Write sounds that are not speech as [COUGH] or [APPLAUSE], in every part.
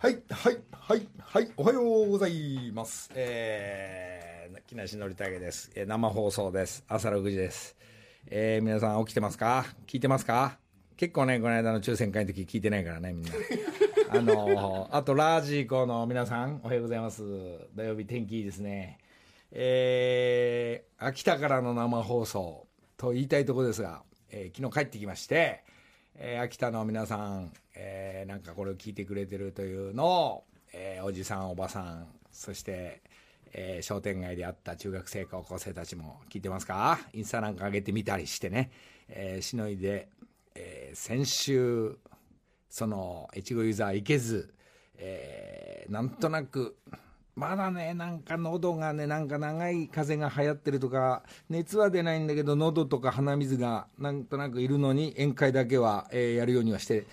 はい、はい、はい、はい、おはようございます。えー、木梨憲武です。えー生放送です。朝6時です。えー、皆さん起きてますか？聞いてますか？結構ね、この間の抽選会の時聞いてないからね、みんな。[LAUGHS] あのーあと、ラジコの皆さん、おはようございます。土曜日天気いいですね。えー、秋田からの生放送と言いたいところですが、えー昨日帰ってきまして、えー秋田の皆さん、えーなんかこれを聞いてくれてるというのを、えーおじさん、おばさん、そして、えー商店街で会った中学生、高校生たちも聞いてますか？インスタなんか上げてみたりしてね、えーしのいで、えー先週、その、越後ユーザー行けず、えーなんとなく、まだね、なんか喉がね、なんか長い風邪が流行ってるとか、熱は出ないんだけど、喉とか鼻水がなんとなくいるのに、宴会だけは、えーやるようにはして、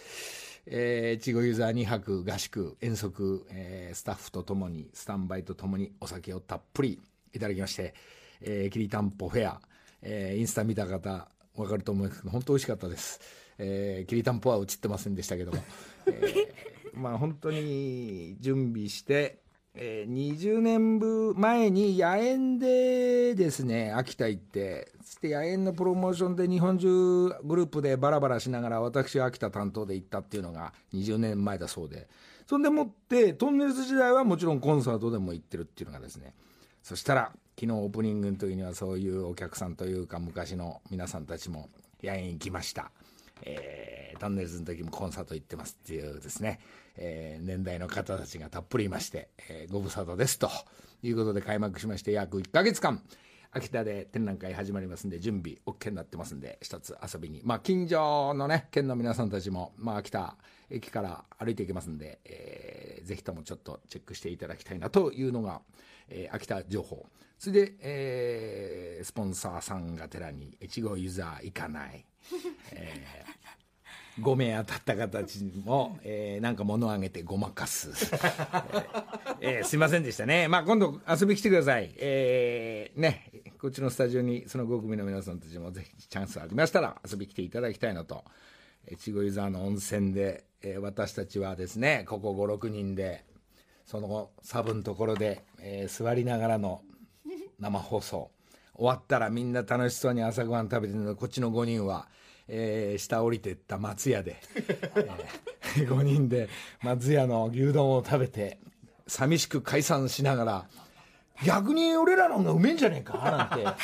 えー、越後ユーザー2泊合宿、遠足、えースタッフとともに、スタンバイとともにお酒をたっぷりいただきまして、えー、きりたんぽフェア、えーインスタ見た方、わかると思うんですけど、本当美味しかったです。えー、きりたんぽは映ってませんでしたけども、えー [LAUGHS] まあ本当に準備して、えー20年分前に野縁でですね、秋田行って、そして野縁のプロモーションで日本中グループでバラバラしながら私は秋田担当で行ったっていうのが20年前だそうで、そんでもって、トンネルズ時代はもちろんコンサートでも行ってるっていうのがですね、そしたら昨日オープニングの時にはそういうお客さんというか昔の皆さんたちも野縁行きました。えー、トンネルズの時もコンサート行ってますっていうですね、えー年代の方たちがたっぷりいまして、えーご無沙汰ですということで開幕しまして約1ヶ月間、秋田で展覧会始まりますんで、準備 OK になってますんで、一つ遊びに。まあ、近所のね、県の皆さんたちも、まあ、秋田駅から歩いていけますんで、えーぜひともちょっとチェックしていただきたいなというのが、えー秋田情報。それで、えースポンサーさんが寺に、越後ユーザー行かない。5名当たった方たちも、えーなんか物をあげてごまかす、えーえーすいませんでしたね、まあ、今度遊び来てください、えーね、こっちのスタジオにその5組の皆さんたちもぜひチャンスありましたら遊び来ていただきたいのと。越後湯沢の温泉で、えー私たちはですねここ56人でそのサブのところで、えー座りながらの生放送。終わったらみんな楽しそうに朝ごはん食べてるのでこっちの5人は、えー下降りてった松屋で、え5 [LAUGHS] 人で松屋の牛丼を食べて寂しく解散しながら逆に俺らの方がうめえんじゃねえかなんて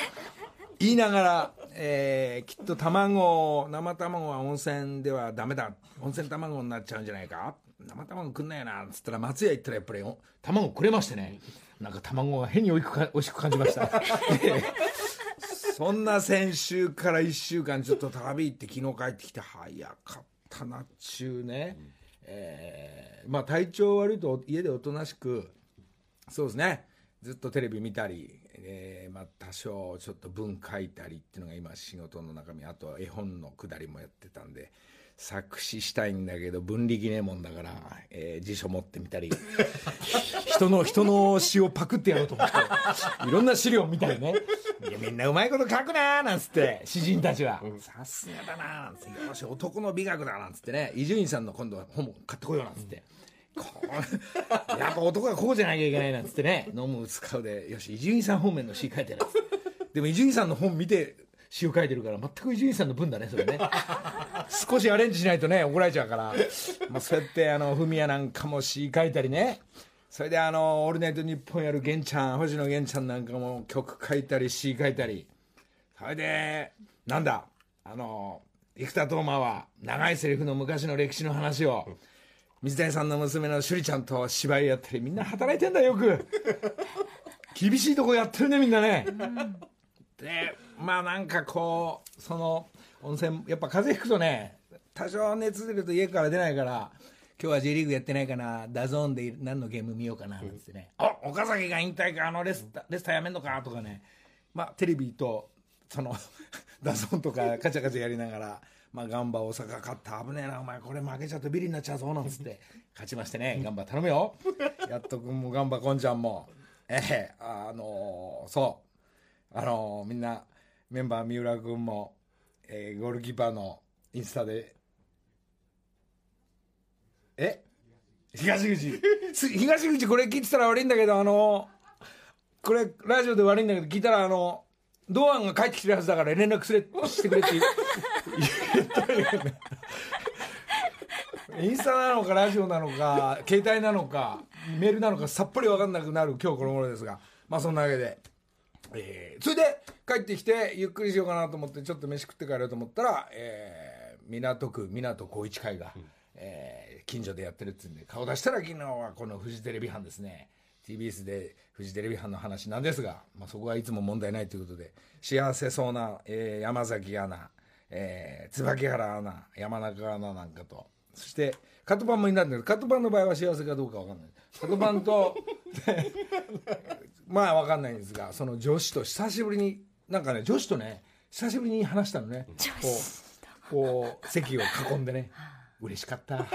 言いながら、えーきっと卵生卵は温泉ではダメだ温泉卵になっちゃうんじゃないか生卵くんないよなっつったら松屋行ったらやっぱり卵くれましてねなんか卵が変においしく美味しく感じました。そんな先週から1週間ちょっと旅行って昨日帰ってきて早かったなっちゅうね、えーまあ体調悪いと家でおとなしくそうですね。ずっとテレビ見たり、えーまあ、多少ちょっと文書いたりっていうのが今仕事の中身あとは絵本のくだりもやってたんで作詞したいんだけど分力ねえもんだから、えー辞書持ってみたり。[LAUGHS] 人の人の詩をパクってやろうと思って。いろんな資料見たりね。いやみんなうまいこと書くなーなんつって詩人たちは。さすがだなーなんつって。よし男の美学だなんつってね。伊集院さんの今度は本も買ってこようなんつって。こうやっぱ男はこうじゃなきゃいけないなんつってね。飲む使うで。よし伊集院さん方面の詩書いてる。でも伊集院さんの本見て詩を書いてるから全く伊集院さんの文だねそれね。[LAUGHS] 少しアレンジしないとね怒られちゃうから、まあ、そうやってあのフミヤなんかも詩書いたりね。それであの「オールナイトニッポン」やる源ちゃん星野源ちゃんなんかも曲書いたり詩書いたり。それでなんだあの生田斗真は長いセリフの昔の歴史の話を水谷さんの娘の趣里ちゃんと芝居やったりみんな働いてんだよく。[LAUGHS] 厳しいとこやってるねみんなね。でまあなんかこうその温泉やっぱ風邪ひくとね多少熱出ると家から出ないから今日は J リーグやってないかな DAZN で何のゲーム見ようかななんつってね、あ岡崎が引退かあのレスタレスターやめんのかとかね。まあテレビとその [LAUGHS] DAZN とかカチャカチャやりながらまあ、ガンバ大阪勝った。危ねえなお前これ負けちゃうとビリになっちゃうぞなんつって勝ちましてね。ガンバ頼むよ。ヤットくんもガンバこんちゃんも。ええあのそう。あのみんなメンバー三浦君も、えーゴールキーパーのインスタで。え？東口。東口これ聞いてたら悪いんだけどあのこれラジオで悪いんだけど聞いたらあの堂安が帰ってきてるはずだから連絡すれしてくれって。言ったよね。インスタなのかラジオなのか携帯なのかメールなのかさっぱり分かんなくなる今日この頃ですが。まあそんなわけで、えーそれで帰ってきてゆっくりしようかなと思ってちょっと飯食って帰ろうと思ったら、えー港区港高一会が、えー近所でやってるって言うんで顔出したら昨日はこのフジテレビ班ですね。TBS でフジテレビ班の話なんですが、まあ、そこはいつも問題ないということで幸せそうな、えー山崎アナ、えー椿原アナ山中アナなんかとそしてカトパンもいないんだけどカトパンの場合は幸せかどうかわかんない。カトパンと [LAUGHS] まあわかんないんですがその女子と久しぶりになんかね女子とね久しぶりに話したのね。こうこう席を囲んでね。[LAUGHS] 嬉しかった。[LAUGHS]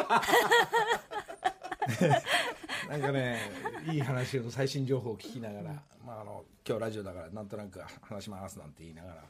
なんかねいい話の最新情報を聞きながら、まあ、あの今日ラジオだからなんとなく話しますなんて言いながら、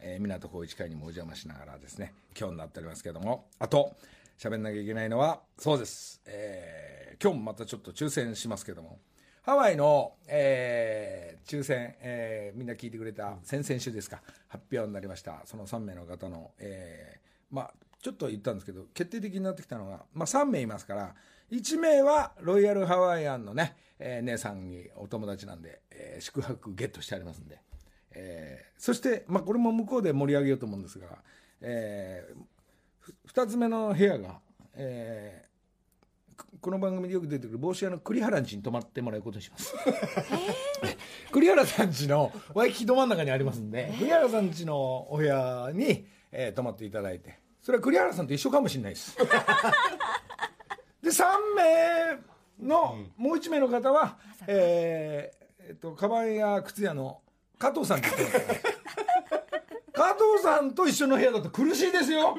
えー、港高一会にもお邪魔しながらですね今日になっておりますけども。あと喋んなきゃいけないのはそうです、えー今日もまたちょっと抽選しますけどもハワイの、えー抽選、えーみんな聞いてくれた先々週ですか。発表になりました。その3名の方の、えーまあちょっと言ったんですけど決定的になってきたのが、まあ、3名いますから1名はロイヤルハワイアンのね、えー姉さんにお友達なんで、えー宿泊ゲットしてありますんで、えーそして、まあ、これも向こうで盛り上げようと思うんですが、えー2つ目の部屋が、えここの番組でよく出てくる帽子屋の栗原んちに泊まってもらうことにします。[LAUGHS] [LAUGHS] 栗原さんちのワイキキど真ん中にありますんで、栗原さんちのお部屋に、えー泊まっていただいてそれは栗原さんと一緒かもしれないです。[LAUGHS] で3名の、もう1名の方は、えーえっとカバンや靴屋の加藤さんって言ってます加藤さんと一緒の部屋だと苦しいですよ。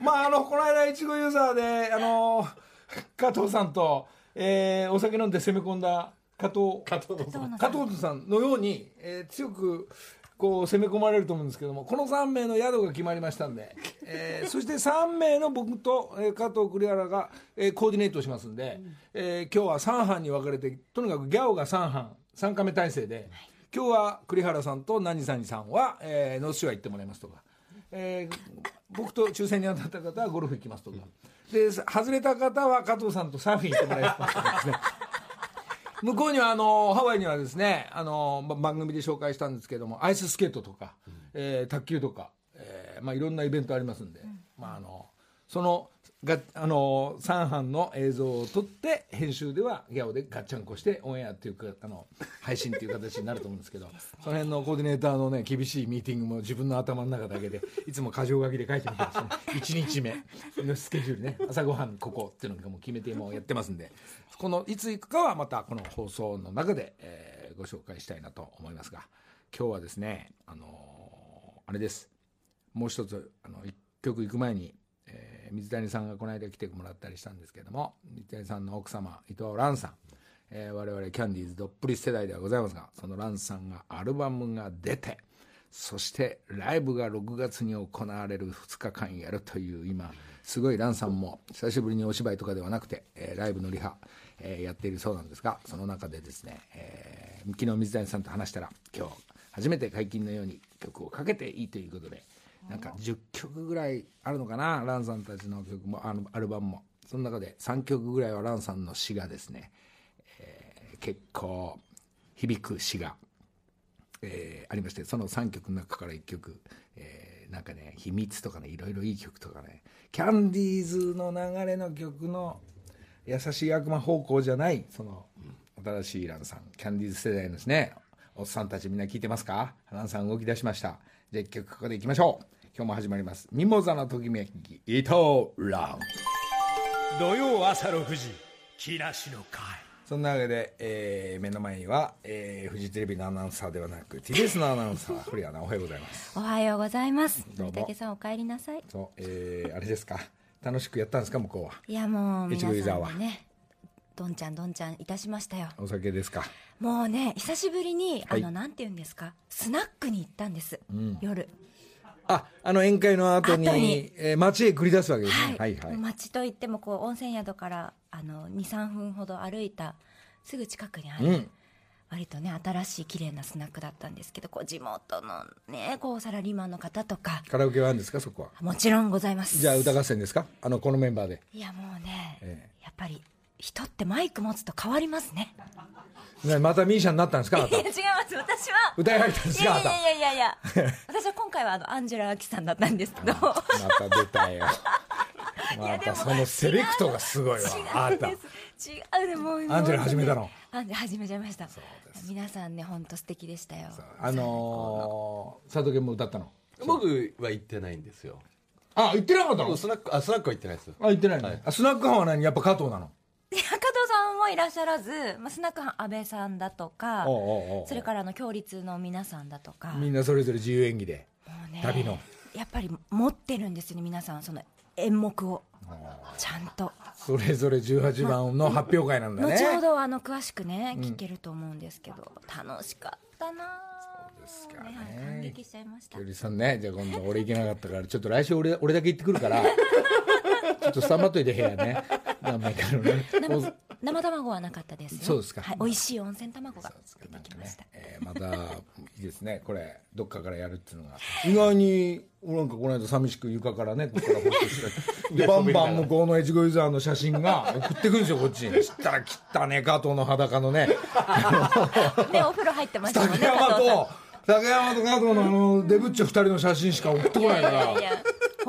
まああのこの間いちごユーザーであの [LAUGHS] 加藤さんと、えーお酒飲んで攻め込んだ加藤加藤のさん加藤さんのように、えー強くこう攻め込まれると思うんですけどもこの3名の宿が決まりましたんで、えー [LAUGHS] そして3名の僕と、えー加藤栗原が、えーコーディネートしますんで、えー今日は3班に分かれてとにかくギャオが3班3カメ体制で、今日は栗原さんと何さんさんは、えー、ノースショア行ってもらいますとか。えー僕と抽選に当たった方はゴルフ行きますとか、で外れた方は加藤さんとサーフィン行ってもらいますね。[LAUGHS] 向こうにはあのハワイにはですねあのば番組で紹介したんですけどもアイススケートとか、えー卓球とか、えーまあ、いろんなイベントありますんで、まあ、あのそのがあの3班の映像を撮って編集ではギャオでガッチャンコしてオンエアっていうかあの配信っていう形になると思うんですけど [LAUGHS] その辺のコーディネーターのね厳しいミーティングも自分の頭の中だけでいつも箇条書きで書いてみてですね。1日目のスケジュールね。朝ごはんここっていうのがもう決めてもうやってますんで。このいつ行くかはまたこの放送の中で、えーご紹介したいなと思いますが今日はですねあのーあれです。もう一つあの一曲行く前に、水谷さんがこの間来てもらったりしたんですけども水谷さんの奥様伊藤蘭さん、えー我々キャンディーズどっぷり世代ではございますがその蘭さんがアルバムが出てそしてライブが6月に行われる2日間やるという今すごい蘭さんも久しぶりにお芝居とかではなくて、えーライブのリハ、えーやっているそうなんですがその中でですね、えー昨日水谷さんと話したら今日初めて解禁のように曲をかけていいということでなんか10曲ぐらいあるのかな？ランさんたちの曲もあのアルバムも。その中で3曲ぐらいはランさんの詩がですね、えー結構響く詩が、えーありましてその3曲の中から1曲、えーなんかね「秘密」とかねいろいろいい曲とかねキャンディーズの流れの曲の優しい悪魔方向じゃないその新しいランさんキャンディーズ世代のですねおっさんたちみんな聞いてますか？ランさん動き出しました。じゃあ一曲ここでいきましょう。今日も始まります。ミモザのときめき伊藤ラン土曜朝6時木梨の会。そんなわけで、えー目の前には、えーフジテレビのアナウンサーではなく TBS のアナウンサー古谷アナおはようございます。おはようございます。どうも。さんお帰りなさい。そう、えーあれですか？楽しくやったんですか向こうは？いやもう越皆さ後湯沢んでね、どんちゃんどんちゃんいたしましたよ。お酒ですか？もうね久しぶりに、はい。あのなんて言うんですか、スナックに行ったんです。ん。夜。ああの宴会の後に後に。えー街へ繰り出すわけですね。はい、はいはい。町といってもこう温泉宿からあの23分ほど歩いたすぐ近くにある、うん。割とね新しい綺麗なスナックだったんですけどこう地元のねこうサラリーマンの方とかカラオケはあるんですか？そこは。もちろんございます。じゃあ歌合戦ですか？あのこのメンバーで。いやもうね、え。やっぱり人ってマイク持つと変わりますね。ねまたミーシャになったんですかいた？や違います。私は。歌い上げたんですかいた？いややいやいやいや。私は今回はあのアンジェラ・アキさんだったんですけど。また出たよ。[LAUGHS] またそのセレクトがすごいわ。あなた違うんです。違うでもうアンジェラ始めたの？アンジェラ始めちゃいました皆さんね本当素敵でしたよ。あのー、佐藤健も歌ったの？僕は行ってないんですよ。あ行ってなかったの？スナックあスナックは行ってないです。あ行ってないの、はい。あスナック班は何？やっぱ加藤なの？さんもいらっしゃらず、まあ、スナック班安倍さんだとかそれからあの共立の皆さんだとか。みんなそれぞれ自由演技でね旅の。やっぱり持ってるんですよね皆さんその演目を。ちゃんと。それぞれ18番の発表会なんだね、後ほどあの詳しくね聞けると思うんですけど、楽しかったなそうですかね。感激しちゃいました。きさんねじゃあ今度俺行けなかったからちょっと来週俺俺だけ行ってくるから [LAUGHS] ちょっとスタンバっといて部屋ね何枚かのね。生生卵はなかったですよそうですか。はい、美味しい温泉卵が出てきました、えーまたいいですね。これどっかからやるっていうのが。意外になんかこの間寂しく床からねここから放送して [LAUGHS] でバンバン向こうの越後湯沢の写真が送ってくるんですよこっちに。そしたら汚ね加藤の裸のね。ねお風呂入ってましたもん [LAUGHS] 竹ね竹山と加藤のあのデブッチョ二人の写真しか送ってこないから。いやいや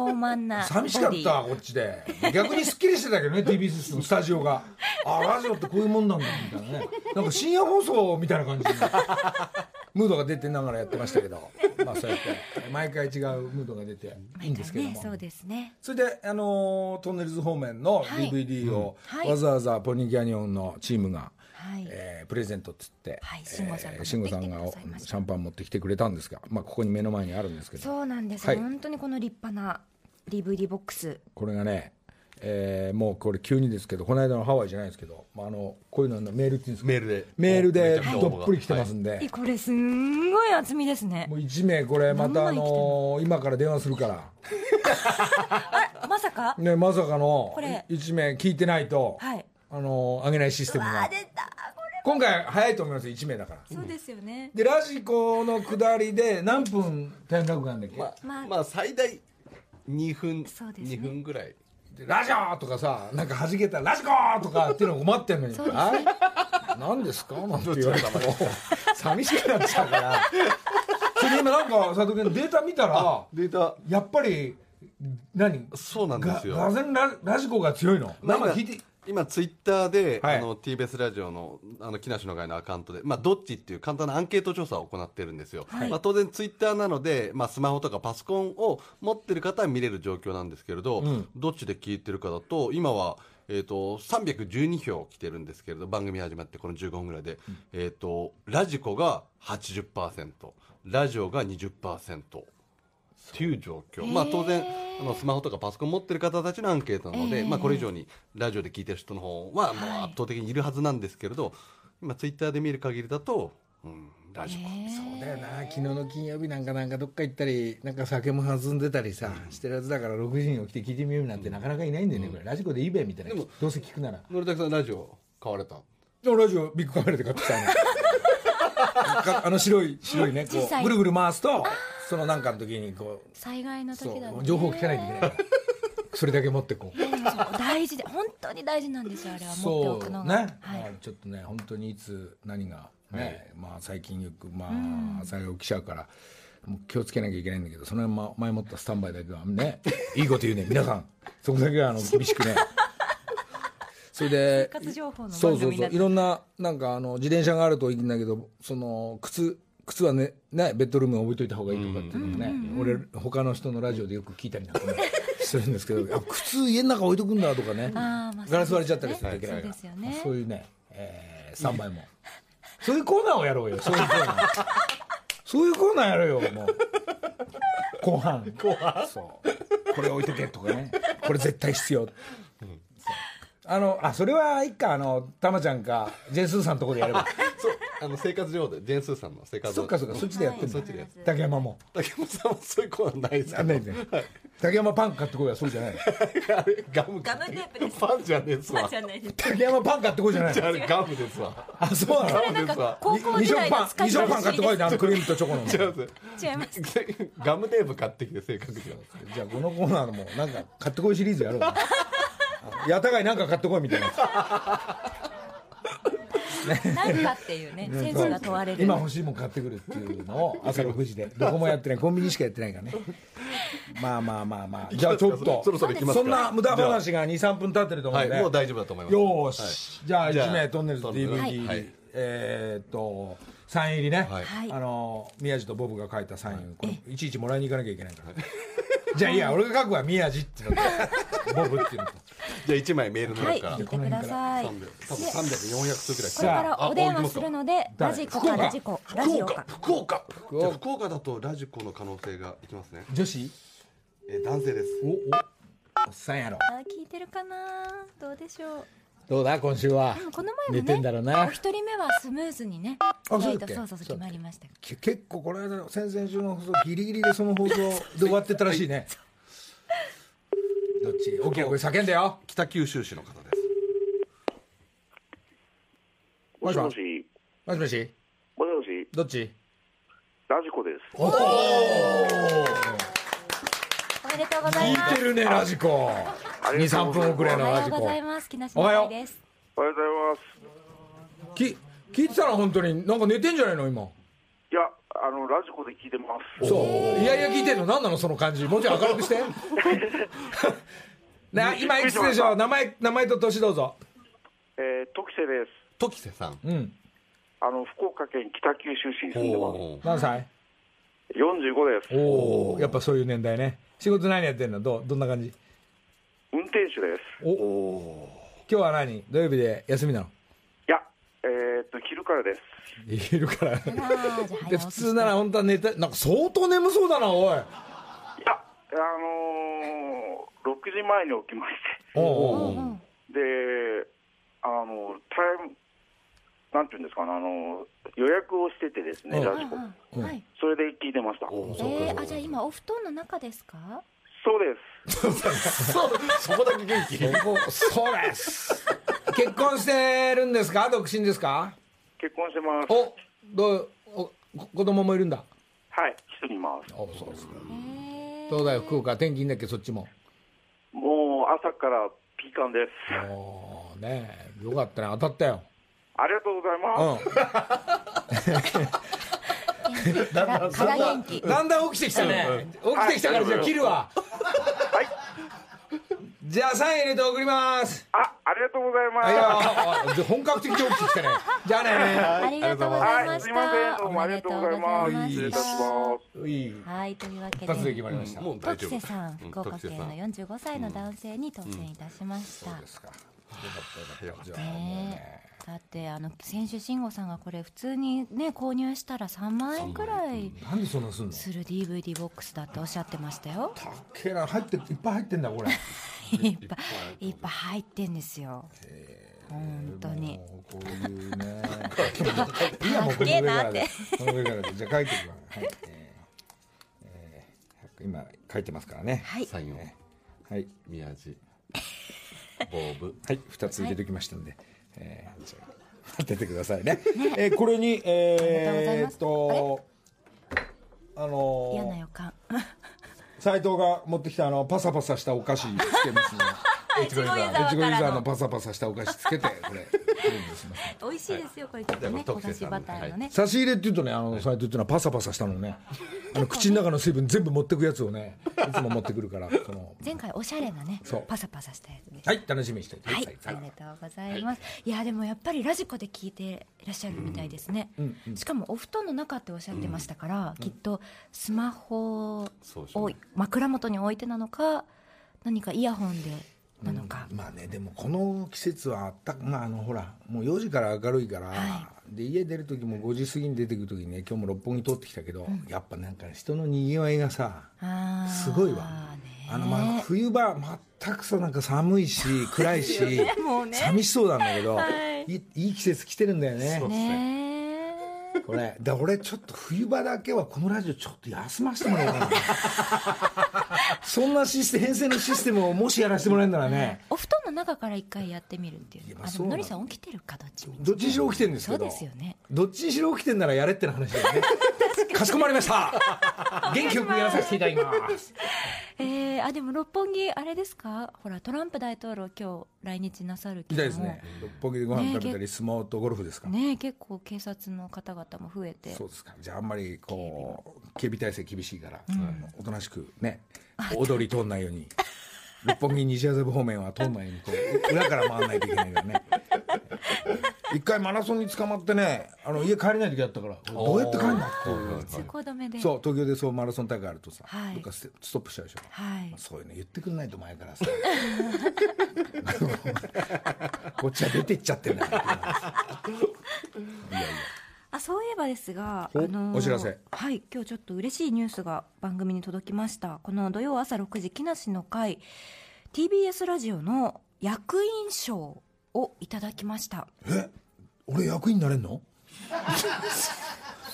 豊満な寂しかったこっちで。逆にすっきりしてたけどね TBS のスタジオが。あラジオってこういうもんなんだみたいなね。なんか深夜放送みたいな感じにムードが出てながらやってましたけど。まあそうやって。毎回違うムードが出て。いいんですけども、ねそうですね。それで、あのートンネルズ方面のはい。DVD をわざわざポニーキャニオンのチームが、はい。えープレゼントっつって、はい。慎吾さんがえー慎吾さんがシャンパン持ってきてくれたんですが、まあ、ここに目の前にあるんですけど。そうなんです、はい。本当にこの立派な DVD ボックス。これがね、えーもうこれ急にですけどこの間のハワイじゃないですけど、まあ、あのこういうののメールっていうんですか？メールで。メールでどっぷり来てますんで、えこれすんごい厚みですね。もう1名これまたあのー今から電話するから、[LAUGHS] まさか？ね、まさかのこれ。1名聞いてないと、はい。あのーあげないシステムが。あ出た。こ今回早いと思います1名だから。れそうですよね。でラジコの下りで何分タイムラグがあるんだっけ、まあ、まあまあ最大2分そうですね。2分ぐらいでラジオとかさなんか弾けたらラジコとかっていうのを待ってんのに。そうですあ何ですか？なんて言われたらもう寂しくなっちゃうから。それで今なんか佐藤君データ見たらデータ。やっぱり何？そうなんですよ。ががぜんララジコが強いの。まあ生聞いて今ツイッターで、はい。あの TBS ラジオのあの木梨の会のアカウントで、まあ、どっちっていう簡単なアンケート調査を行ってるんですよ、まあ、当然ツイッターなので、まあ、スマホとかパソコンを持ってる方は見れる状況なんですけれど、ん。どっちで聞いてるかだと今は、えー、と312票来てるんですけれど番組始まってこの15分ぐらいで、えー、とラジコが80%ラジオが20%っていう状況、まあ、当然あのスマホとかパソコン持ってる方たちのアンケートなので、えー。まあ、これ以上にラジオで聞いてる人の方はもう圧倒的にいるはずなんですけれど、今ツイッターで見る限りだと、うん、ラジコ、そうだよな。昨日の金曜日なんかなんかどっか行ったりなんか酒も弾んでたりさ、してるやつだから6時に起きて聞いてみようなんてなかなかいないんだよね、これ。ラジコでいいべみたいな。でもどうせ聞くなら。のりたけさんラジオ買われた？でもラジオビッグカメラで買ってきたのか [LAUGHS] あの白い白いねこうぐるぐる回すとそのなんかの時にこう災害のそ時だね。う情報を聞かないといけない [LAUGHS] それだけ持ってこう。でもそう大事で本当に大事なんですよあれは。持っておくのね、がはい。まあちょっとね本当にいつ何がね、まあ最近よくまあ災害起きちゃうからもう気をつけなきゃいけないんだけどそのま前もったスタンバイだけはね [LAUGHS] いいこと言うね皆さん。そこだけはあの厳しくね。[LAUGHS] それで生活情報のそうそうそう。いろんななんかあの自転車があるといいんだけどその靴靴はねねベッドルームに置いといた方がいいとかっていうのもね、俺他の人のラジオでよく聞いたりなんかねするんですけどあ [LAUGHS] 靴家の中置いとくんだとかねガラス割れちゃったりするといけないから、そうですよね。そういうね、えー、スタンバイも。そういうコーナーをやろうよ。そういうコーナー。そういうコーナーやろうよもう。後半。後半。そう。これ置いとけとかね。これ絶対必要、あのあそれはいっかあのたまちゃんかジェンスーさんのとこでやれば。[LAUGHS] そうあの生活情報でジェーンスーさんの生活。そっかそっかそっちでやってんの。そっちでやって竹山も。竹山さんはそういうコーナーないですけど。あないね。竹山パン買ってこいはそうじゃない。あれガムガムテープです。パンじゃねえっすわじゃないです竹山パン買ってこいじゃない。じゃああれガムですわ。あそうなの？ガムですわ高校二色時代のパン二使パン買ってこい。ってあのクリームとチョコの。違うんです。違います。[LAUGHS] ガムテープ買ってきて正確には。じゃあこのコーナーもなんか買ってこいシリーズやろう。なやたがいなんか買ってこいみたいな。何かっていうねセンスが問われる。今欲しいもん買ってくるっていうのを朝6時で。どこもやってない。コンビニしかやってないからね。まあまあまあまあ。じゃあちょっと。そろそろ行きますか？そんな無駄話が23分経ってると思うんで、はいもう大丈夫だと思います。よーし、じゃあじゃあ1名トンネルズ DVD、はい。えーっとサイン入りね、はい。はい。あの宮地とボブが書いたサイン、これいちいちもらいに行かなきゃいけないから、じゃあいいや俺が書くわ宮地っていうのとボブっていうのとじゃあ1枚メールのはい中から。聞いてください。300多分300400通くらい。これからお電話するのであラジコかラジコ。ラジオか。福岡。じゃあ福岡だとラジコの可能性がいきますね。女子？えー男性です。おお。おっさんやろ。あ聞いてるかなどうでしょう？どうだ今週は？この前寝もねてんだろうな。お一人目はスムーズにねそうだっけ？そうそうそう決まりましたけ結構この間先々週の放送ギリギリでその放送 [LAUGHS] で終わってたらしいね。どっち？大きな声叫んでよ。北九州市の方です。もしもし、もしもし。もしもし、どっち？ラジコです。おおおめでとうございます。聞いてるねラジコありがと23うございます。分遅れおのラジコはようございます。木梨おはよう。ございます。き聞いてたら本当になんか寝てんじゃないの今？いや、あの、ラジコで聞いてます。そう。いやいや聞いてんの？何なのその感じ？もうちょい明るくして。[LAUGHS] な今いくつでしょう？名前名前と年どうぞ。えー、時瀬です。時瀬さん。うん。あの、福岡県北九州市に住んでまおー。何歳？す。45です。おおやっぱそういう年代ね。仕事何やってんの？どうどんな感じ？運転手です。お。お今日は何？土曜日で休みなの？いや、えー、っと、昼からです。いるから。で普通なら本当は寝たなんか相当眠そうだなおい。いや、あのー、6時前に起きましおうおうう。んて、で、あの、タイム、なんていうんですかね、あの、予約をしててですね、うん。ラジコ。うんはい。それで聞いてました。えー、あじゃあ今お布団の中ですか？そうです。そうそこだけ元気？そこそうです結婚してるんですか？独身ですか？結婚してます。おどうおこ子供もいるんだ？はい、一人います。おそうですか。えーどうだよ福岡天気いいんだっけそっちも？もう朝からピーカンです。おーねえよかったね。当たったよ。ありがとうございます。うんからから元気だんだん起きてきたね。起きてきたからじゃあ切るわ。じゃあサイン入れて送ります。あ、ありがとうございます。はいよあで本格的に起きてきたね。じゃあね。ありがとうございまはい、したすいません。どうもありがとうございます。おめで失礼いたしとうござい。まはいというわけ一発でで決まりました、もう大丈夫。時瀬さんうん福岡県の45歳の男性に当選いたしました、そうですか。よかったよかった。じゃあね。えだってあの先週慎吾さんがこれ普通にね購入したら3万円くらいなんでそんなすんの？する DVD ボックスだっておっしゃってましたよ。たっけえな。入っていっぱい入ってんだこれ。[LAUGHS] いっぱいいっぱい入ってんですよ。本当に。もうこういうね。いいやもうこたっけえの上からでなってこの上から。でじゃあ書いてくわ。はい、えーえー今書いてますからね。はい。サインを。はい。宮地ボブ。はい、二つ入れてきましたんで、えーじゃあ当ててくださいね。えーこれに、えーっと、あの嫌な予感斉藤が持ってきたあのパサパサしたお菓子つけますね。いちごユーザエチゴユーザーのパサパサしたお菓子つけてこれ。[LAUGHS] 美味しいですよこれちょっとねじゃあこれ焦がしバターのね。差し入れっていうとね、あの斉藤っていうのはパサパサしたのね、あの口の中の水分全部持ってくやつをね、いつも持ってくるから、その前回おしゃれなねパサパサしたやつはい楽しみにしておいてさい。、ありがとうございます。い、やでもやっぱりラジコで聞いていらっしゃるみたいですね。しかもお布団の中っておっしゃってましたから、きっとスマホをね。枕元に置いてなのか、何かイヤホンでなのか、まあねでもこの季節はあったまああのほらもう4時から明るいから、はで家出る時も5時過ぎに出てくる時にね今日も六本木通ってきたけど、やっぱなんか人のにぎわいがさすごいわ。ねあのまあ冬場全くさなんか寒いし [LAUGHS] 暗いしね。寂しそうなんだけど、はい。い、いい季節来てるんだよね。ね。えこれ。で俺ちょっと冬場だけはこのラジオちょっと休ませてもらおうかな。[LAUGHS] そんなシステム編成のシステムをもしやらせてもらえるならね。お布団の中から一回やってみるっていう。ああでものりさん起きてるかどっちどっちにしろ起きてるんですけど。そうですよね。どっちにしろ起きてんならやれっての話だよね。[LAUGHS] かしこまりました。[LAUGHS] 元気よくやらさせていただきます。えー、あでも六本木あれですか？ほらトランプ大統領今日来日なさるけども。ね。六本木でご飯食べたり相撲とゴルフですか、ね結構警察の方々も増えて。そうですか。じゃああんまりこう警備体制厳しいから、あのおとなしくね踊り通んないように [LAUGHS] 六本木西麻布方面は通んないようにこう裏から回らないといけないからね。一回マラソンに捕まってねあの家帰れない時あったからどうやって帰るのっていう。通行止めで。そう東京でそうマラソン大会あるとさ、はい。どっかストップしちゃうでしょ、はい。そういうの言ってくんないと前からさ。[LAUGHS] こっちは出てっちゃってんだいやいやあそういえばですが、おあのーお知らせ。はい今日ちょっと嬉しいニュースが番組に届きました。この土曜朝6時木梨の会 TBS ラジオの役員賞をいただきました。え？俺役員になれんの？[LAUGHS]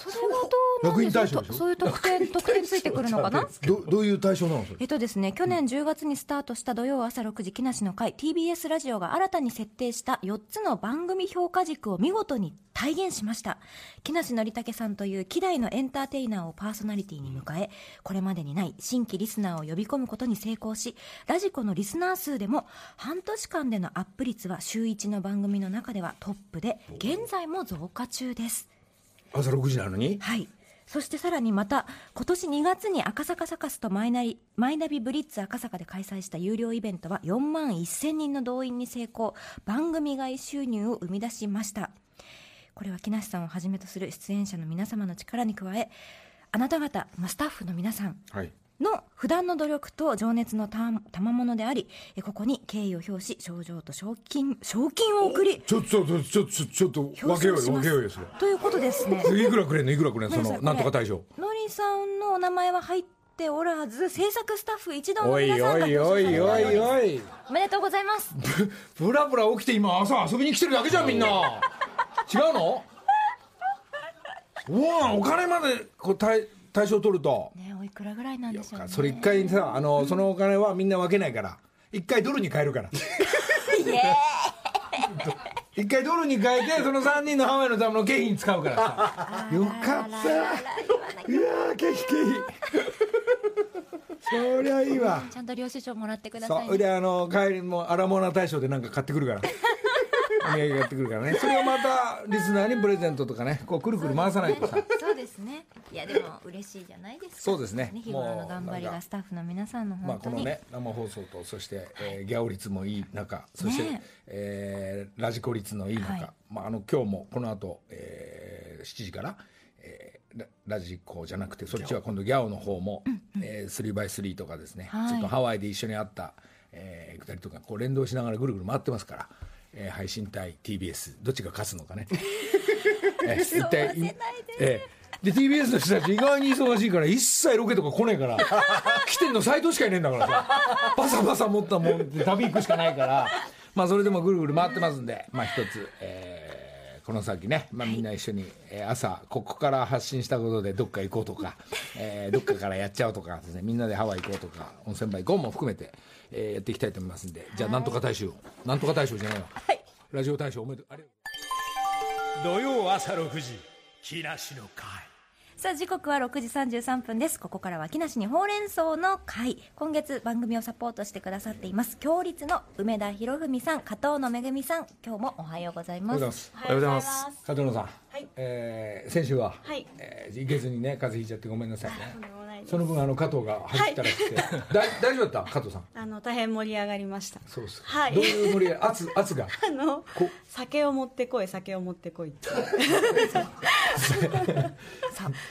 それはどうなんでしょう？役員対象でしょ？そういう特典特典ついてくるのかな？どどういう対象なの？えっとですね、去年10月にスタートした土曜朝6時木梨の会 TBS ラジオが新たに設定した4つの番組評価軸を見事に体現しました。木梨憲武さんという希代のエンターテイナーをパーソナリティに迎えこれまでにない新規リスナーを呼び込むことに成功しラジコのリスナー数でも半年間でのアップ率は週1の番組の中ではトップで現在も増加中です朝6時なのに？はい。そしてさらにまた、今年2月に赤坂サカスとマイナリマイナビブリッツ赤坂で開催した有料イベントは4万1000人の動員に成功、番組外収入を生み出しました。これは木梨さんをはじめとする出演者の皆様の力に加え、あなた方、まあスタッフの皆さんはいの普段の努力と情熱のた賜物であり、えここに敬意を表し、賞状と賞金、賞金を送り、ちょっとちょっとちょっとちょっと分けようよ分けようよそれ。ということですね。いくらくれんの？いくらくれんの？そのなんとか大賞のりさんのお名前は入っておらず制作スタッフ一同の皆さんがおいおいおいおいおめでとうございます。ブラブラ起きて今朝遊びに来てるだけじゃんみんな。[LAUGHS] 違うの？おわお金までこう対対象取ると。ねおいくらぐらいなんでしょうね。それ一回さあのそのお金はみんな分けないから。一回ドルに変えるから。[LAUGHS] 一回ドルに変えてその3人のハワイのための経費に使うからさ。よかった。いやー経費経費そりゃいいわちゃんと領収書もらってくださいねであの帰りもアラモーナ大賞でなんか買ってくるからお土産買ってくるからね。それをまたリスナーにプレゼントとかねこうくるくる回さないとさ。そうですね。いやでも嬉しいじゃないですか。そうですね。日頃の頑張りがスタッフの皆さんのまあ本当に、このね生放送とそして、えーギャオ率もいい中そして、ねえーラジコ率のいい中、はい。まあ、あの今日もこの後、えー7時から、えーララジコじゃなくてそっちは今度ギャオの方も、えー、3x3 とかですね、はい。ちょっとハワイで一緒に会った、えー、りとかこう連動しながらぐるぐる回ってますから、えー配信対 TBS どっちが勝つのかね。[LAUGHS] えー一体いえーで TBS の人たち意外に忙しいから一切ロケとか来ねえから [LAUGHS] 来てんの斎藤しかいねえんだからさ。バサバサ持ったもんで旅行くしかないから。まあそれでもぐるぐる回ってますんで。まあ一つ、えーこの先ね、まあ、みんな一緒に、えー朝ここから発信したことでどっか行こうとか、[LAUGHS] えーどっかからやっちゃおうとかですねみんなでハワイ行こうとか温泉場行こうも含めて、えーやっていきたいと思いますんでじゃあなんとか大賞なんとか大賞じゃないわ、ラジオ大賞おめでとう。ありがとう。土曜朝6時木梨の会さあ時刻は6時33分です。ここからは木梨にほうれん草の会。今月番組をサポートしてくださっています。強立の梅田博文さん加藤野めぐみさん。今日もおはようございまおはようございます。す。おはようございます。加藤野さん、はいえー先週は、はい。えー行けずにね風邪ひいちゃってごめんなさいねとんでもないその分あの加藤が入ったらって、だ大丈夫だった？加藤さん。あの大変盛り上がりました。そうですか、はい。どういう盛り上がり？圧圧が？あのこ酒を持ってこい酒を持ってこいって。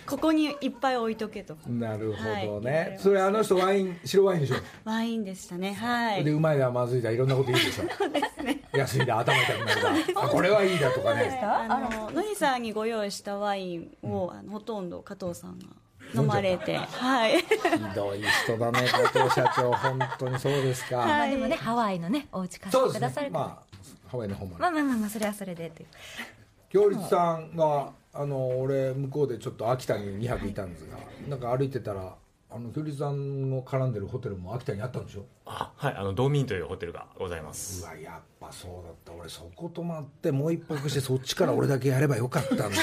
ここにいっぱい置いとけと。なるほどはい。ね、それあの人ワイン白ワインでしょ？ワインでしたね。はい。でうまいだまずいだいろんなこと言うでしょ。安いだ頭痛くなるだ。あこれはいいだとかね。あののりさんにご用意したワインを、あのほとんど加藤さんが飲まれて。はい。ひどい人だね加藤社長。本当にそうですか、まあでもねハワイのねお家貸してそうですね。くださるから。まあハワイの方もまあまあまあまあそれはそれでという。京律さんがあの俺向こうでちょっと秋田に2泊いたんですがなんか歩いてたらあの京律さんの絡んでるホテルも秋田にあったんでしょ？あはいあのドーミンというホテルがございまうすわやっぱそうだった。俺そこ泊まってもう一泊してそっちから俺だけやればよかったんだよ。[LAUGHS]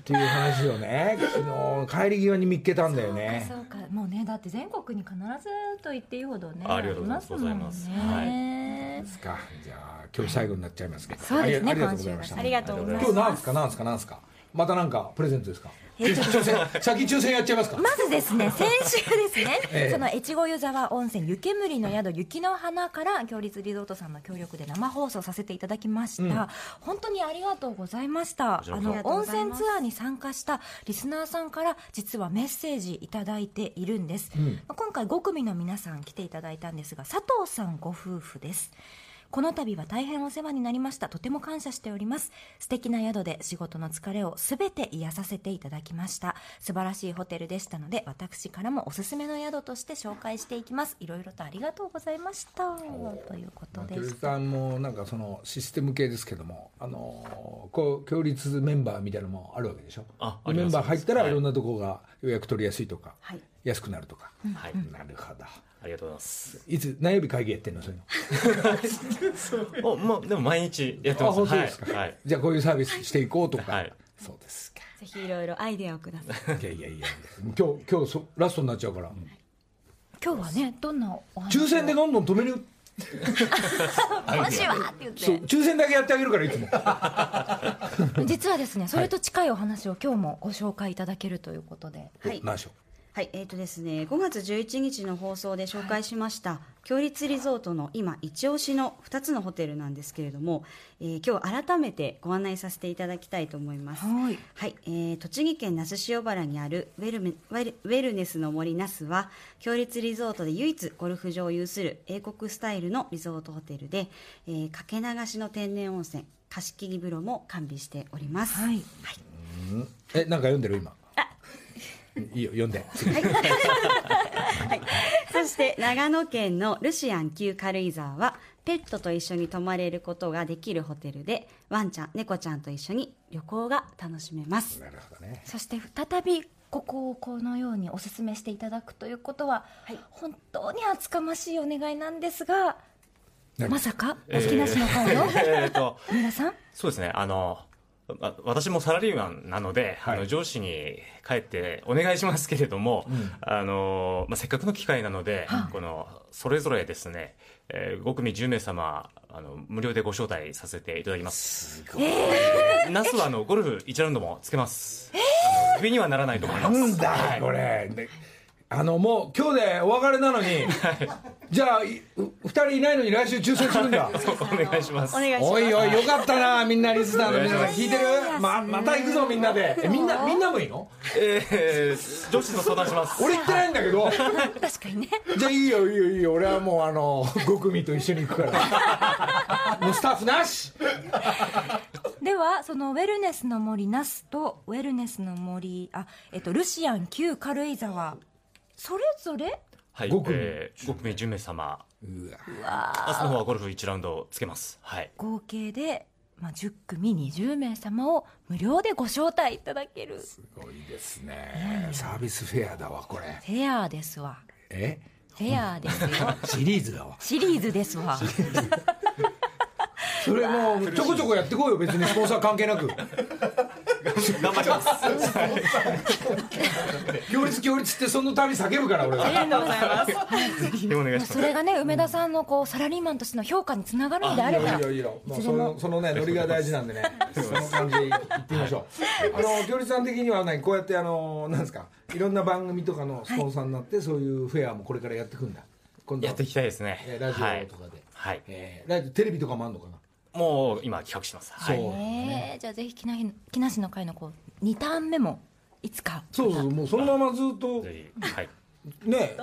っていう話をね昨日帰り際に見っけたんだよね。そうかもうねだって全国に必ずと言っていいほどねあありがとうございます。ありもんござねですか。じゃあ今日最後になっちゃいますけど。そうですねありありがとうございました。ありがとうございます。今日なんですか？なんですか？なんですか？またなんかプレゼントですか？抽選先抽選やっちゃいますか？まずですね [LAUGHS] 先週ですね、[LAUGHS] ええ。その越後湯沢温泉湯煙の宿雪の花から強立リゾートさんの協力で生放送させていただきました、本当にありがとうございました。あの温泉ツアーに参加したリスナーさんから実はメッセージいただいているんです、今回5組の皆さん来ていただいたんですが佐藤さんご夫婦ですこの度は大変お世話になりました。とても感謝しております。素敵な宿で仕事の疲れをすべて癒させていただきました。素晴らしいホテルでしたので私からもおすすめの宿として紹介していきます。いろいろとありがとうございました。ということで京律すさんもなんかそのシステム系ですけどもあのこう協律メンバーみたいなのもあるわけでしょ？であメンバー入ったらはい。いろんなとこが予約取りやすいとか、はい。安くなるとか、はい。なるほどありがとうございます。いつ何曜日会議やってんのそういうの？[LAUGHS] おもうでも毎日やってます。あ本当ですか、はい、はい。じゃあこういうサービスしていこうとか、はい。そうです。かぜひいろいろアイデアをください。いやいやいや。今日今日そラストになっちゃうから、今日はねどんなお話抽選でどんどん止める？[LAUGHS] 今週はって言そうって抽選だけやってあげるからいつも。実はですねそれと近いお話を今日もご紹介いただけるということで。はい。何でしょはい、えーとですね、5月11日の放送で紹介しました、強立リゾートの今一押しの2つのホテルなんですけれども、えー今日改めてご案内させていただきたいと思います。はい。はい、えー栃木県那須塩原にあるウェルメウェルウェルネスの森那須は強立リゾートで唯一ゴルフ場を有する英国スタイルのリゾートホテルで、えーかけ流しの天然温泉貸切風呂も完備しております。はい、うえなんか読んでる今？いいよ読んで。次 [LAUGHS] そして長野県のルシアン旧軽井沢はペットと一緒に泊まれることができるホテルでワンちゃん猫ちゃんと一緒に旅行が楽しめます。なるほどね。そして再びここをこのようにお勧めしていただくということは、本当に厚かましいお願いなんですが何？まさか？お好きなしの？会のえーと。皆さん？そうですね。あのあ私もサラリーマンなので、はい。あの上司に帰ってお願いしますけれども、あのまあ、せっかくの機会なので、このそれぞれですね、えー5組10名様あの無料でご招待させていただきます。ナスはあのゴルフ1ラウンドもつけます、あのクビにはならないと思います。なんだはい。これ。であのもう今日でお別れなのに [LAUGHS] じゃあいう二人いないのに来週抽選するんだ。[LAUGHS] お願いします。お願いします。おいおいよかったなみんなリスナーの皆さん。聞いてる？ままた行くぞみんなで。えみんなみんなもいいの？えー、上司と相談します。[LAUGHS] 俺行ってないんだけど。確かにね。じゃあいいよいいよいいよ。俺はもうあの5組と一緒に行くから。もうスタッフなし。ではそのウェルネスの森ナスとウェルネスの森あ、えっと、ルシアン旧軽井沢それぞれ？はい、五組えー、5組10名様うわ。明日の方はゴルフ1ラウンドつけます。はい。合計で、まあ、10組20名様を無料でご招待いただける。すごいですね。サービスフェアだわこれ。フェアですわ。え？フェアですよ。[LAUGHS] シリーズだわ。シリーズですわ。それもうちょこちょこやってこうよ別にスポンサー関係なく頑張ります。行列行列ってその度叫ぶから俺はありがとうございます。ぜひお願いしますそれがね梅田さんのこうサラリーマンとしての評価につながるんであればいいよいいよも。うそのそのねノリが大事なんでねその感じでいってみましょう。あの行列さん的には何こうやってあのなんですかいろんな番組とかのスポンサーになって、そういうフェアもこれからやっていくんだ。今度やっていきたいですね。えーラジはいオとかで、はい。えーラジオテレビとかもあるのかな？もう今企画してます。はい。そうえーじゃあぜひ木梨木梨の会のこう2ターン目もいつか。そうそうもうそのままずっとはい。ね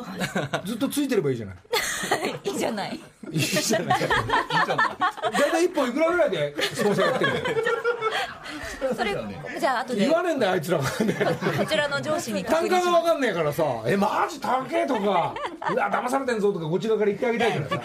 ずっとついてればいいじゃない。[LAUGHS] いいじゃない。いいじゃない。大体一本いくらぐらいでスポンサーやってるのそれじゃあ後で。言わねえんだよあいつらがねこちらの上司に確単価が分かんねえからさ「えマジ高え」とか「うわ騙されてんぞ」とかこっち側から言ってあげたいからさ。で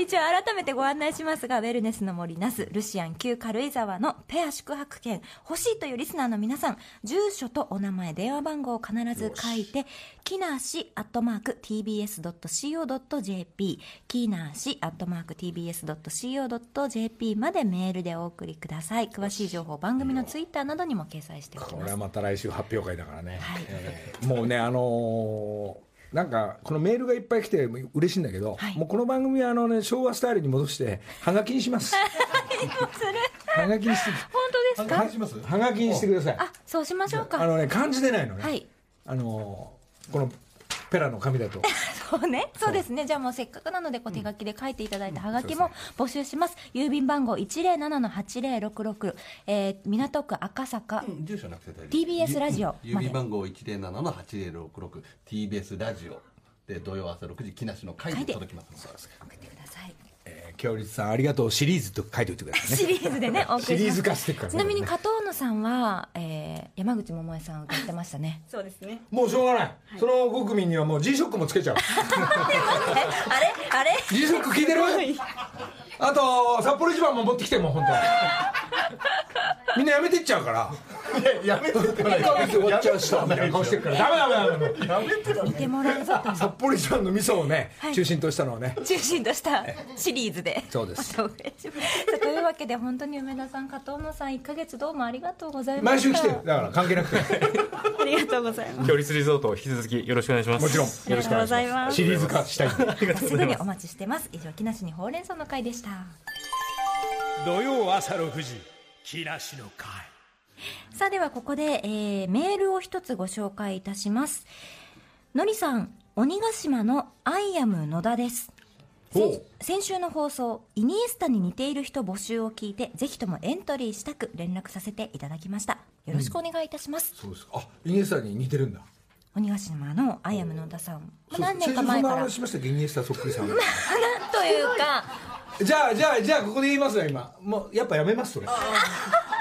一応改めてご案内しますがウェルネスの森那須ルシアン旧軽井沢のペア宿泊券欲しいというリスナーの皆さん住所とお名前電話番号を必ず書いて木梨アットマーク TBS.CO.JP 木梨アットマーク TBS.CO.JP までメールでお送りください。詳しい情報番組のツイッターなどにも掲載しておきます。これはまた来週発表会だからね、えーもうねあのーなんかこのメールがいっぱい来て嬉しいんだけど、はい。もうこの番組はあの、ね、昭和スタイルに戻してはがきにします。はがきにして。本当ですか？します？はがきにしてください。あそうしましょうか。あのね漢字出ないのね、はい。あのーこのペラの紙だと。[LAUGHS] そうね、そう。ですね。じゃあもうせっかくなので、こう手書きで書いていただいたハガキも募集します。郵便番号107-8066、えー、港区赤坂、住所なくて大丈夫。TBS ラジオ郵便。番号107-8066 TBS ラジオで土曜朝6時木梨の会で届きます送ってください。えー強烈さんありがとうシリーズと書いておいてくださいね。シリーズでね、[LAUGHS] お送りします。シリーズ化していくからちなみに、加藤野さんは、えー、山口百恵さん歌ってました [LAUGHS] ね。そうですね。もうしょうがない、その国民にはもう G ショックもつけちゃう。[LAUGHS] あれ？あれ？G ショック聞いてる？あと札幌一番も持ってきてもう本当みんなやめてっちゃうからやめてって1ヶ月で終わっちゃうしみたいな顔してるからダメダメダメダメ見てもらえるぞと。札幌一番の味噌をね、はい中心としたのはね中心としたシリーズで。そうですまたお願いしますさあというわけで、本当に梅田さん、加藤野さん、1ヶ月どうもありがとうございました。毎週来てるだから関係なくてありがとうございます。強立リゾート引き続きよろしくお願いしますもちろんありがとうございます。シリーズ化したいすぐにお待ちしてます。以上、木梨にほうれん草の会でした。土曜朝6時木梨の会さあではここで、えーメールを一つご紹介いたします。のりさん鬼ヶ島のアイアム野田です。先先週の放送イニエスタに似ている人募集を聞いてぜひともエントリーしたく連絡させていただきました。よろしくお願いいたします、そうですか。あイニエスタに似てるんだ。鬼ヶ島のアイアム野田さん、何年か前から。話しましたっけ？イニエスタそっくりさん [LAUGHS] なんというか。じゃあじゃあじゃあここで言いますよ今。もうやっぱやめますそれ [LAUGHS]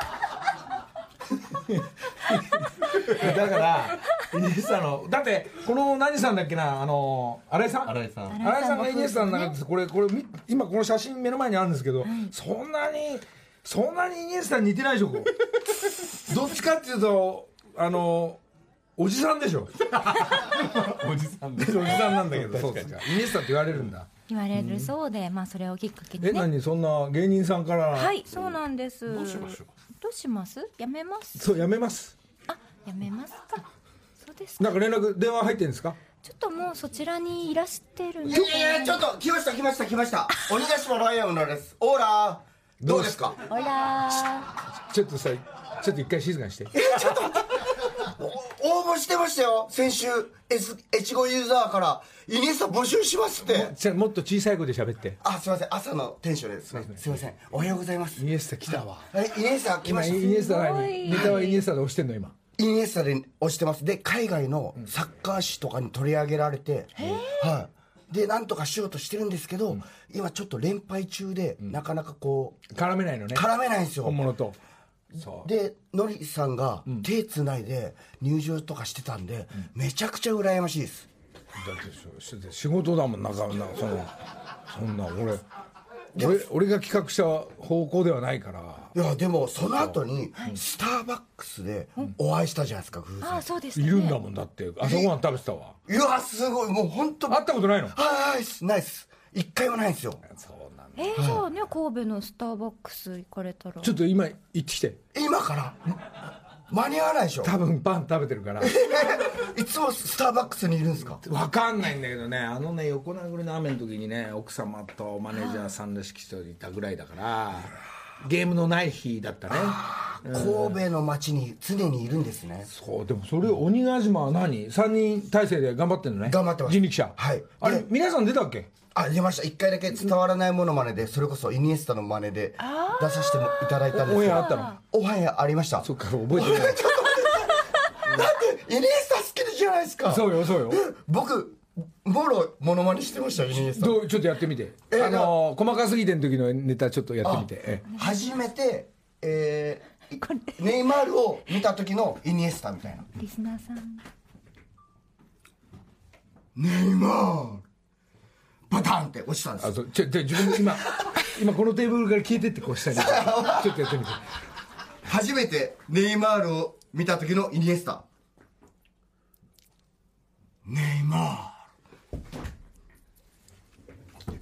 [LAUGHS] だからイニエスタのだってこの何さんだっけなあの新井さん？新井さん。新井さんがイニエスタの中でこれこれみ今この写真目の前にあるんですけど、そんなにそんなにイニエスタに似てないでしょこう [LAUGHS] どっちかっていうとあのおじさんでしょ。[LAUGHS] おじさん。おじさんなんだけどそうですか。イニエスタって言われるんだ。言われるそうで、まあそれをきっかけえにね。何？そんな芸人さんから。はいそうなんです。どうしましょうどうします？やめます？そうやめます。あやめますか。そうですか。なんか連絡電話入ってるんですか？ちょっともうそちらにいらしてるんいでやいやいやちょっと来ました来ました来ました。鬼ヶ島のアイアムのです。オーラ。ーどうですか？ほらちょっとさちょっと一回静かにして。お応募してましたよ。先週越後ユーザーからイニエスタ募集しますって。じゃあもっと小さい声で喋って。あすいません。朝のテンションですすいません。おはようございます。イニエスタ来たわ。えイニエスタ来ました。今イニエスタすご何い。ネタはイニエスタで押してんの今。イニエスタで押してます。で海外のサッカー誌とかに取り上げられて、はい。でなんとかしようとしてるんですけど、今ちょっと連敗中で、なかなかこう絡めないのね。絡めないんですよ。本物とでのりさんが手つないで入場とかしてたんで、めちゃくちゃ羨ましいです。だってそう仕事だもんなんかなそのそんな俺俺俺が企画した方向ではないから。いやでもその後にスターバックスでお会いしたじゃないですか偶然ああそうですね。いるんだもんだって。朝ごはん食べてたわ。いやすごい。もう本当会ったことないの？はいはいないっす。一回もないんですよえー、じゃあね神戸のスターバックス行かれたら。ちょっと今行ってきて。今から？間に合わないでしょ？多分パン食べてるから。[LAUGHS] いつもスターバックスにいるんですか？分かんないんだけどね。あのね横殴りの雨の時にね奥様とマネージャーさんらしき人いたぐらいだからゲームのない日だったね。神戸の街に常にいるんですね。そうでもそれ鬼ヶ島は何？3人体制で頑張ってんのね。頑張ってます。人力車。はい。であれ皆さん出たっけ？あ出ました。一回だけ伝わらないものまねでそれこそイニエスタの真似で出させてもいただいたんですオンエけどアあったの？オンエアありました。そっか覚えてない。だってイニエスタ好きじゃないですか。そうよそうよ。僕もろモノマネしてましたよイニエスタ。どうちょっとやってみて。えあの細かすぎてん時のネタちょっとやってみて。ええ。初めてえーネイマールを見た時のイニエスタみたいな。リスナーさん。ネイマールバタンって落ちたんですよ。あそう。ちょちょ自分今 [LAUGHS] 今このテーブルから消えてってこう下に [LAUGHS] ちょっとやってみて。初めてネイマールを見た時のイニエスタ。ネイマ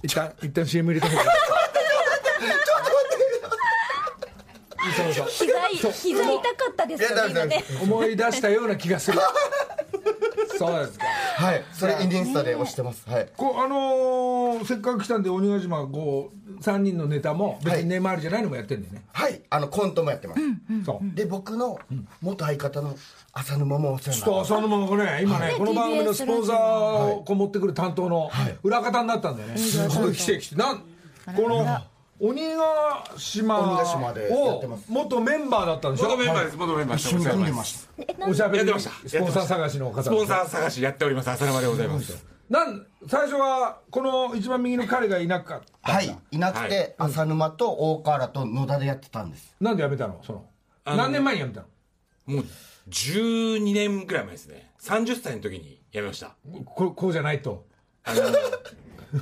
一旦一旦 CM 入れた方が。いいそうそう膝い膝痛かったですよね今ね。思い出したような気がする [LAUGHS] そうですか。はい。それイニエスタで押してます。はい。こうあのーせっかく来たんで鬼ヶ島こう3人のネタも別にネイマールじゃないのもやってんだよね、はい。あのコントもやってます、そう。で僕の元相方の浅沼もお世話にちょっとなって浅沼がね今ね、はい。この番組のスポンサーをこう持ってくる担当の裏方になったんだよね、すごい奇跡なんこの鬼ヶ島鬼ヶ島でやってます。を元メンバーだったんでしょ？元メンバーです。元メンバー一緒に組んでました。おしゃべりやってましたスポンサー探しの方スポンサー探しやっております。浅沼でございます。なん最初はこの一番右の彼がいなかったはい。いなくて、浅沼と大河原と野田でやってたんです。なんで辞めたの？その。何年前に辞めたの？もう12年ぐらい前ですね。30歳の時に辞めました。こうこうじゃないと。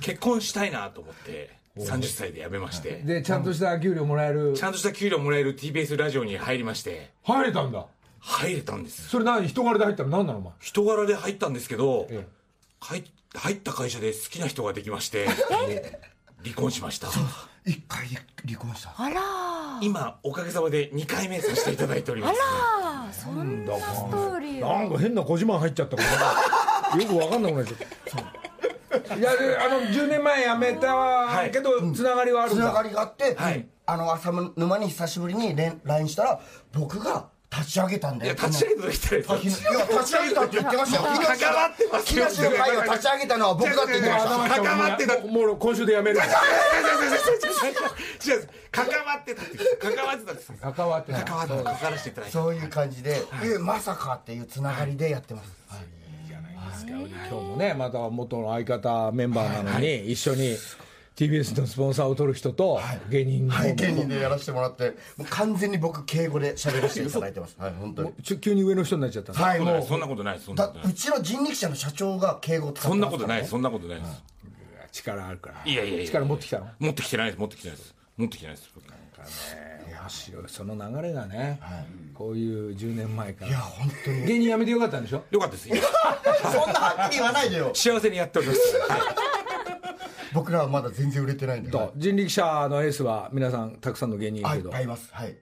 結婚したいなと思って30歳で辞めまして。でちゃんとした給料もらえる。ちゃんとした給料もらえる TBS ラジオに入りまして。入れたんだ。入れたんです。それ何人柄で入ったの？何なのお前人柄で入ったんですけど、え入入った会社で好きな人ができまして離婚しました。一回離婚した。あら。今おかげさまで2回目させていただいております。あそんなストーリーなんか変な小自慢入っちゃった。からよく分かんなくなっちゃったあの10年前辞めたい。けどつながりはあるつながりがあって、はい。あの浅沼に久しぶりに連 LINE したら僕が立ち上げたんだよ。立ち上げた立ち上げたって言ってましたよ。関わってますよ木梨の会を立ち上げたのは僕だって言ってました。関わってた今週で辞める違う。関わってたって関わってた。んです関わってた関わってた。関わらせていただい。てそういう感じで、えまさかっていうつながりでやってます、今日もねまた元の相方メンバーなのに一緒に TBS のスポンサーを取る人と芸人の。はい芸人でやらせてもらってもう完全に僕敬語で喋らせていただいてます。はい本当に。ちょ急に上の人になっちゃったはいもうそんなことないそんなだことないうちの人力車の社長が敬語を使ってそんなことないそんなことないです。力あるから。いやいやいや力持ってきたの？持ってきてないです持ってきてないです。持ってきてないです面白い。その流れがね、こういう10年前から。いや本当に。芸人辞めてよかったんでしょ？よかったです。[LAUGHS] そんなはっきり言わないでよ。幸せにやっております。僕らはまだ全然売れてないんで。と人力車のエースは皆さんたくさんの芸人いるけど。はいいます。はい。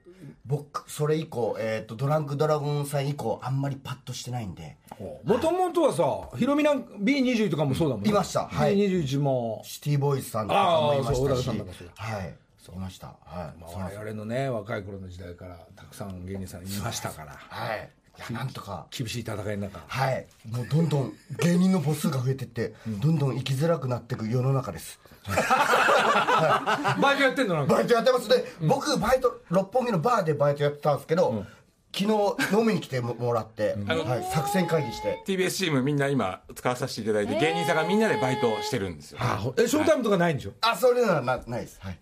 僕それ以降、えー、とドランクドラゴンさん以降あんまりパッとしてないんで。もともとはさヒロミなんか B21 とかもそうだもんね。いました。はい。B21 も。シティボーイズさんとかもいまあーそう小高したしさんとかそうはいいました。はい、まあ我々のね若い頃の時代からたくさん芸人さんいましたから。はい。いやなんとか。厳しい戦いの中。はい。もうどんどん芸人の母数が増えてって、どんどん生きづらくなっていく世の中です。[LAUGHS] バイトやってんのバイトやってます。で、僕バイト六本木のバーでバイトやってたんですけど、昨日飲みに来てもらって、はい、作戦会議して。TBS チームみんな今使わさせていただいて芸人さんがみんなでバイトしてるんですよ。あえショータイムとかないんでしょ？あそれならなないです。はい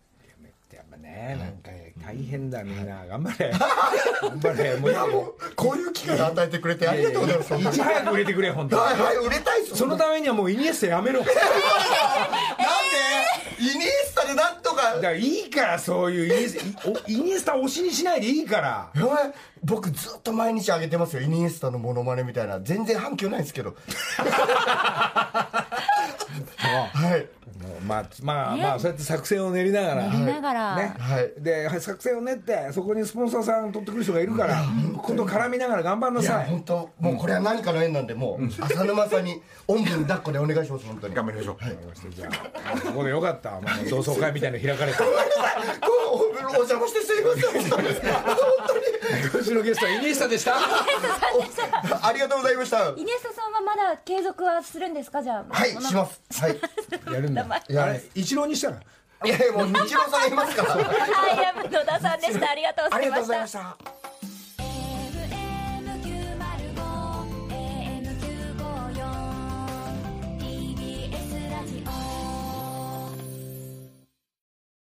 ね。なんか大変だみんな。頑張れ。[LAUGHS] 頑張れ。もういやもうこういう機会を与えてくれてありがとうございます。いち早く売れてくれ本当はいはい売れたいっすそのためにはもうイニエスタやめろ。だ [LAUGHS] かなんで？イニエスタでなんとか。らいいからそういうイニエスおイニエスタ推しにしないでいいから。僕ずっと毎日あげてますよ。イニエスタのモノマネみたいな。全然反響ないんですけど。[LAUGHS] はいもうまあまあまあそうやって作戦を練りながら。練りながら。ね。はい。で作戦を練ってそこにスポンサーさん取ってくる人がいるから今度絡みながら頑張んないさい。や本当もうこれは何かの縁なんでもう浅沼さんにおんぶに抱っこでお願いします本当に。頑張りましょう、わかりましたじゃあ。ここでよかった、まあ、同窓会みたいなの開かれて。こうお邪魔してすいません。本今週のゲストはイニエスタでした。当 [LAUGHS] にありがとうございました。イニエスタさんはまだ継続はするんですか？じゃあはいします。はい。[LAUGHS] やるんだいやあれ一郎にしたら。いやいやもう日露さんいますから。アイアム野田さんでした。ありがとうございました